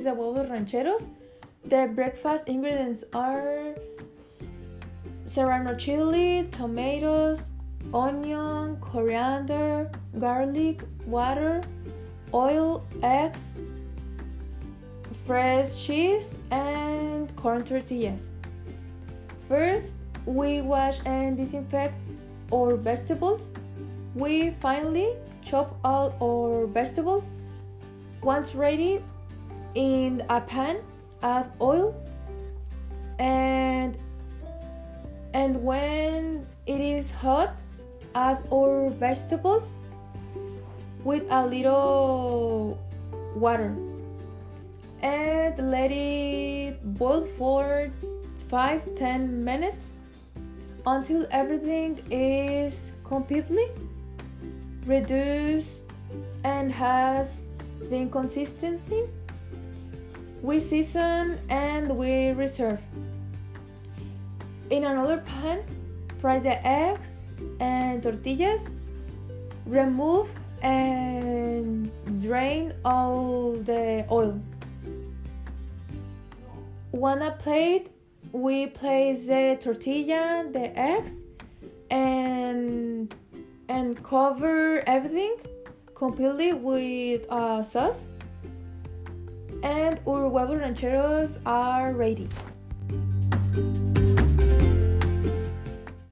is the huevos rancheros. The breakfast ingredients are serrano chili, tomatoes, onion, coriander, garlic, water, oil, eggs, fresh cheese, and corn tortillas. First, we wash and disinfect our vegetables. We finally chop all our vegetables. Once ready, in a pan, add oil. And and when it is hot, add our vegetables with a little water. And let it boil for 5 10 minutes until everything is completely reduced and has thin consistency we season and we reserve. In another pan fry the eggs and tortillas remove and drain all the oil. On a plate we place the tortilla the eggs and and cover everything completely with uh, sauce and our rancheros are ready